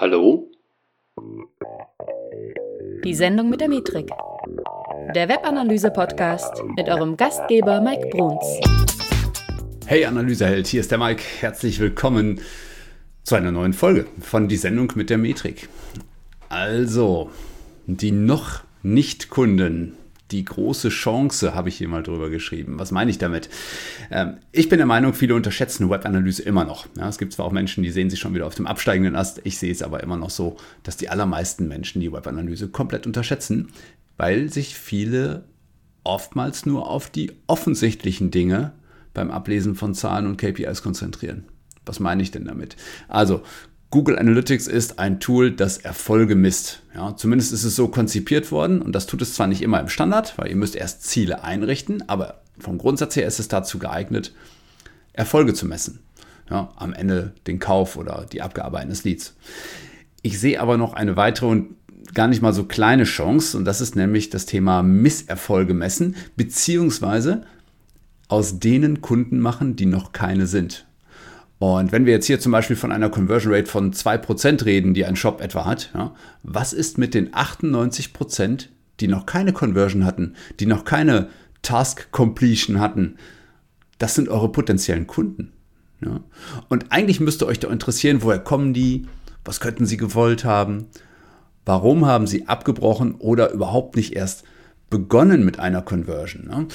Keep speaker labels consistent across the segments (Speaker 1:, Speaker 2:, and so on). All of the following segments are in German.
Speaker 1: Hallo?
Speaker 2: Die Sendung mit der Metrik. Der Webanalyse-Podcast mit eurem Gastgeber Mike Bruns.
Speaker 1: Hey Analyseheld, hier ist der Mike. Herzlich willkommen zu einer neuen Folge von Die Sendung mit der Metrik. Also, die noch nicht Kunden die große Chance, habe ich hier mal drüber geschrieben. Was meine ich damit? Ähm, ich bin der Meinung, viele unterschätzen Webanalyse immer noch. Ja, es gibt zwar auch Menschen, die sehen sich schon wieder auf dem absteigenden Ast. Ich sehe es aber immer noch so, dass die allermeisten Menschen die Webanalyse komplett unterschätzen, weil sich viele oftmals nur auf die offensichtlichen Dinge beim Ablesen von Zahlen und KPIs konzentrieren. Was meine ich denn damit? Also Google Analytics ist ein Tool, das Erfolge misst. Ja, zumindest ist es so konzipiert worden und das tut es zwar nicht immer im Standard, weil ihr müsst erst Ziele einrichten, aber vom Grundsatz her ist es dazu geeignet, Erfolge zu messen. Ja, am Ende den Kauf oder die Abgabe eines Leads. Ich sehe aber noch eine weitere und gar nicht mal so kleine Chance und das ist nämlich das Thema Misserfolge messen, beziehungsweise aus denen Kunden machen, die noch keine sind. Und wenn wir jetzt hier zum Beispiel von einer Conversion Rate von 2% reden, die ein Shop etwa hat, ja, was ist mit den 98%, die noch keine Conversion hatten, die noch keine Task Completion hatten? Das sind eure potenziellen Kunden. Ja. Und eigentlich müsste euch doch interessieren, woher kommen die? Was könnten sie gewollt haben? Warum haben sie abgebrochen oder überhaupt nicht erst begonnen mit einer Conversion. Ne?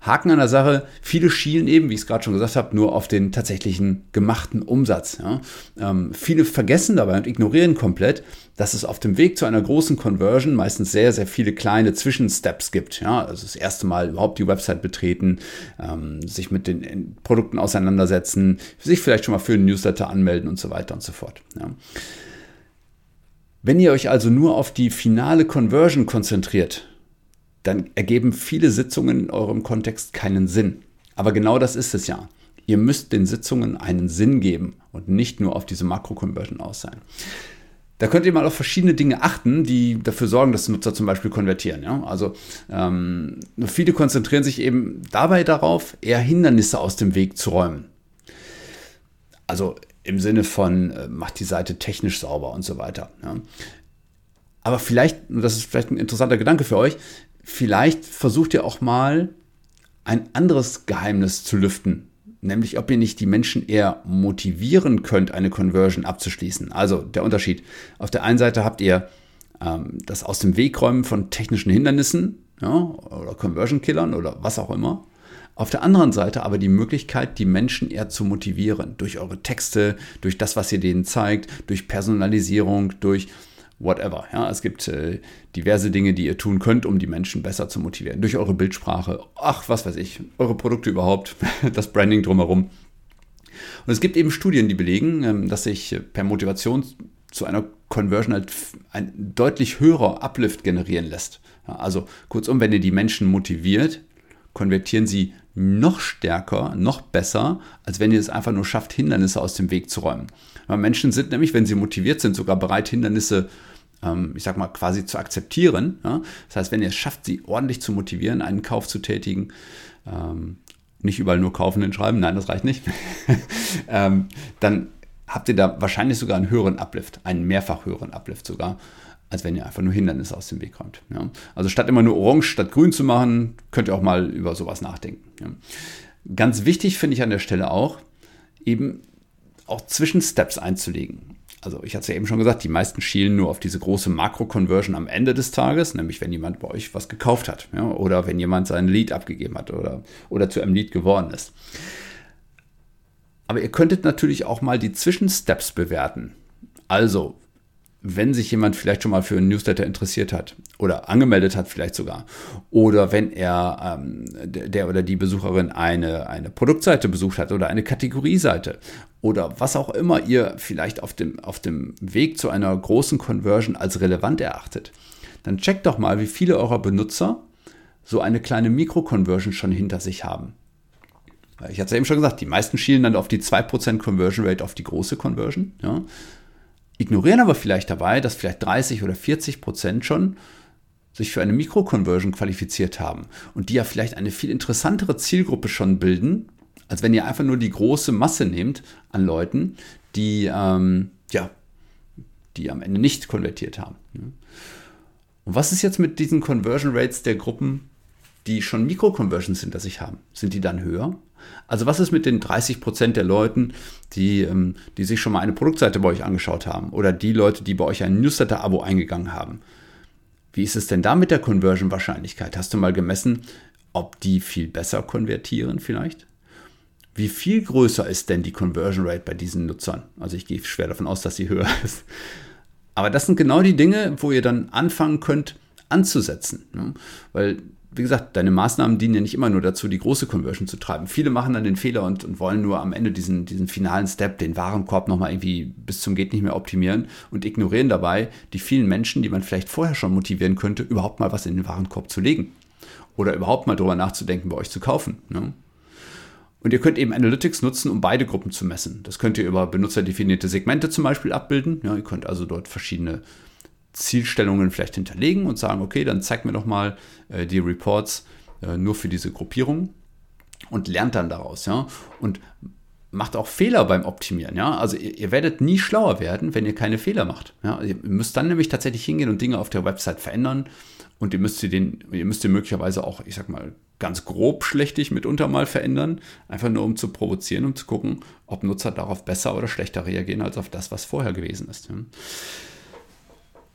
Speaker 1: Haken an der Sache, viele schielen eben, wie ich es gerade schon gesagt habe, nur auf den tatsächlichen gemachten Umsatz. Ja? Ähm, viele vergessen dabei und ignorieren komplett, dass es auf dem Weg zu einer großen Conversion meistens sehr, sehr viele kleine Zwischensteps gibt. Ja? Also das erste Mal überhaupt die Website betreten, ähm, sich mit den Produkten auseinandersetzen, sich vielleicht schon mal für einen Newsletter anmelden und so weiter und so fort. Ja? Wenn ihr euch also nur auf die finale Conversion konzentriert, dann ergeben viele Sitzungen in eurem Kontext keinen Sinn. Aber genau das ist es ja. Ihr müsst den Sitzungen einen Sinn geben und nicht nur auf diese Makro-Conversion aus sein. Da könnt ihr mal auf verschiedene Dinge achten, die dafür sorgen, dass Nutzer zum Beispiel konvertieren. Ja? Also ähm, viele konzentrieren sich eben dabei darauf, eher Hindernisse aus dem Weg zu räumen. Also im Sinne von, äh, macht die Seite technisch sauber und so weiter. Ja? Aber vielleicht, das ist vielleicht ein interessanter Gedanke für euch, vielleicht versucht ihr auch mal ein anderes Geheimnis zu lüften, nämlich ob ihr nicht die Menschen eher motivieren könnt, eine Conversion abzuschließen. Also der Unterschied. Auf der einen Seite habt ihr ähm, das aus dem Wegräumen von technischen Hindernissen ja, oder Conversion-Killern oder was auch immer. Auf der anderen Seite aber die Möglichkeit, die Menschen eher zu motivieren. Durch eure Texte, durch das, was ihr denen zeigt, durch Personalisierung, durch whatever. Ja, es gibt äh, diverse Dinge, die ihr tun könnt, um die Menschen besser zu motivieren. Durch eure Bildsprache, ach, was weiß ich, eure Produkte überhaupt, das Branding drumherum. Und es gibt eben Studien, die belegen, ähm, dass sich äh, per Motivation zu einer Conversion halt ein deutlich höherer Uplift generieren lässt. Ja, also kurzum, wenn ihr die Menschen motiviert, konvertieren sie noch stärker, noch besser, als wenn ihr es einfach nur schafft, Hindernisse aus dem Weg zu räumen. Weil Menschen sind nämlich, wenn sie motiviert sind, sogar bereit, Hindernisse ähm, ich sag mal, quasi zu akzeptieren. Ja? Das heißt, wenn ihr es schafft, sie ordentlich zu motivieren, einen Kauf zu tätigen, ähm, nicht überall nur kaufen und schreiben, nein, das reicht nicht, ähm, dann habt ihr da wahrscheinlich sogar einen höheren Uplift, einen mehrfach höheren Uplift sogar, als wenn ihr einfach nur Hindernisse aus dem Weg räumt. Ja? Also statt immer nur orange statt grün zu machen, könnt ihr auch mal über sowas nachdenken. Ja? Ganz wichtig finde ich an der Stelle auch, eben auch Zwischensteps einzulegen also ich hatte es ja eben schon gesagt, die meisten schielen nur auf diese große Makro-Conversion am Ende des Tages, nämlich wenn jemand bei euch was gekauft hat ja, oder wenn jemand sein Lead abgegeben hat oder, oder zu einem Lead geworden ist. Aber ihr könntet natürlich auch mal die Zwischensteps bewerten. Also, wenn sich jemand vielleicht schon mal für einen Newsletter interessiert hat oder angemeldet hat vielleicht sogar oder wenn er ähm, der oder die Besucherin eine, eine Produktseite besucht hat oder eine Kategorieseite oder was auch immer ihr vielleicht auf dem, auf dem Weg zu einer großen Conversion als relevant erachtet, dann checkt doch mal, wie viele eurer Benutzer so eine kleine Mikro-Conversion schon hinter sich haben. Ich hatte es eben schon gesagt, die meisten schielen dann auf die 2% Conversion Rate, auf die große Conversion. Ja ignorieren aber vielleicht dabei, dass vielleicht 30 oder 40 Prozent schon sich für eine Mikroconversion qualifiziert haben und die ja vielleicht eine viel interessantere Zielgruppe schon bilden, als wenn ihr einfach nur die große Masse nehmt an Leuten, die ähm, ja die am Ende nicht konvertiert haben. Und was ist jetzt mit diesen Conversion Rates der Gruppen, die schon Mikro-Conversions hinter sich haben? Sind die dann höher? Also was ist mit den 30 Prozent der Leuten, die, ähm, die sich schon mal eine Produktseite bei euch angeschaut haben oder die Leute, die bei euch ein Newsletter-Abo eingegangen haben? Wie ist es denn da mit der Conversion-Wahrscheinlichkeit? Hast du mal gemessen, ob die viel besser konvertieren vielleicht? Wie viel größer ist denn die Conversion Rate bei diesen Nutzern? Also ich gehe schwer davon aus, dass sie höher ist. Aber das sind genau die Dinge, wo ihr dann anfangen könnt anzusetzen. Ne? Weil wie gesagt, deine Maßnahmen dienen ja nicht immer nur dazu, die große Conversion zu treiben. Viele machen dann den Fehler und, und wollen nur am Ende diesen, diesen finalen Step, den Warenkorb nochmal irgendwie bis zum Geht nicht mehr optimieren und ignorieren dabei die vielen Menschen, die man vielleicht vorher schon motivieren könnte, überhaupt mal was in den Warenkorb zu legen. Oder überhaupt mal darüber nachzudenken, bei euch zu kaufen. Ne? Und ihr könnt eben Analytics nutzen, um beide Gruppen zu messen. Das könnt ihr über benutzerdefinierte Segmente zum Beispiel abbilden. Ja, ihr könnt also dort verschiedene Zielstellungen vielleicht hinterlegen und sagen, okay, dann zeigt mir doch mal äh, die Reports äh, nur für diese Gruppierung und lernt dann daraus, ja. Und macht auch Fehler beim Optimieren, ja. Also ihr, ihr, werdet nie schlauer werden, wenn ihr keine Fehler macht. Ja? Ihr müsst dann nämlich tatsächlich hingehen und Dinge auf der Website verändern und ihr müsst sie den, ihr müsst ihr möglicherweise auch, ich sag mal, ganz grob schlechtig mitunter mal verändern, einfach nur um zu provozieren, um zu gucken, ob Nutzer darauf besser oder schlechter reagieren als auf das, was vorher gewesen ist. Ja?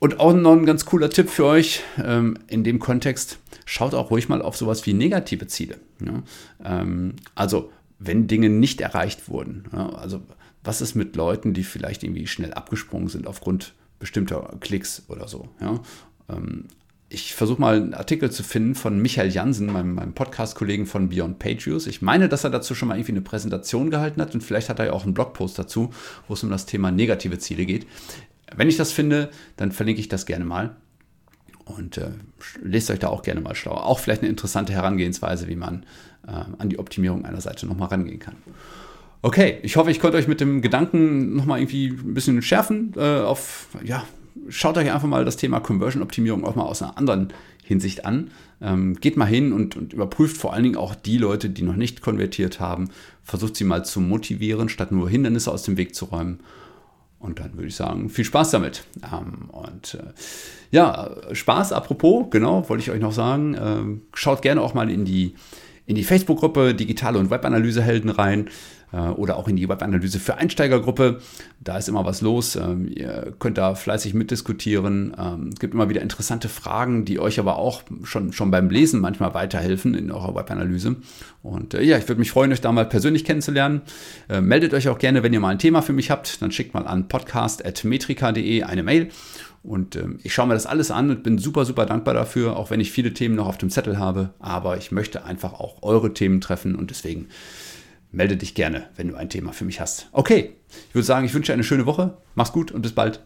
Speaker 1: Und auch noch ein ganz cooler Tipp für euch ähm, in dem Kontext, schaut auch ruhig mal auf sowas wie negative Ziele. Ja? Ähm, also wenn Dinge nicht erreicht wurden. Ja? Also was ist mit Leuten, die vielleicht irgendwie schnell abgesprungen sind aufgrund bestimmter Klicks oder so. Ja? Ähm, ich versuche mal einen Artikel zu finden von Michael Jansen, meinem, meinem Podcast-Kollegen von Beyond Page Views. Ich meine, dass er dazu schon mal irgendwie eine Präsentation gehalten hat und vielleicht hat er ja auch einen Blogpost dazu, wo es um das Thema negative Ziele geht. Wenn ich das finde, dann verlinke ich das gerne mal. Und äh, lest euch da auch gerne mal schlau. Auch vielleicht eine interessante Herangehensweise, wie man äh, an die Optimierung einer Seite nochmal rangehen kann. Okay, ich hoffe, ich konnte euch mit dem Gedanken nochmal irgendwie ein bisschen schärfen. Äh, auf, ja, schaut euch einfach mal das Thema Conversion-Optimierung auch mal aus einer anderen Hinsicht an. Ähm, geht mal hin und, und, überprüft vor allen Dingen auch die Leute, die noch nicht konvertiert haben. Versucht sie mal zu motivieren, statt nur Hindernisse aus dem Weg zu räumen. Und dann würde ich sagen, viel Spaß damit. Ähm, und äh, ja, Spaß apropos, genau, wollte ich euch noch sagen. Äh, schaut gerne auch mal in die, in die Facebook-Gruppe Digitale und Webanalysehelden rein. Äh, oder auch in die Webanalyse für Einsteigergruppe. Da ist immer was los. Ähm, ihr könnt da fleißig mitdiskutieren. Ähm, es gibt immer wieder interessante Fragen, die euch aber auch schon, schon beim Lesen manchmal weiterhelfen in eurer Webanalyse. Und äh, ja, ich würde mich freuen, euch da mal persönlich kennenzulernen. Äh, meldet euch auch gerne, wenn ihr mal ein Thema für mich habt. Dann schickt mal an podcast.metrika.de eine Mail. Und ähm, ich schaue mir das alles an und bin super, super dankbar dafür, auch wenn ich viele Themen noch auf dem Zettel habe. Aber ich möchte einfach auch eure Themen treffen und deswegen melde dich gerne, wenn du ein Thema für mich hast. Okay, ich würde sagen, ich wünsche eine schöne Woche. Mach's gut und bis bald.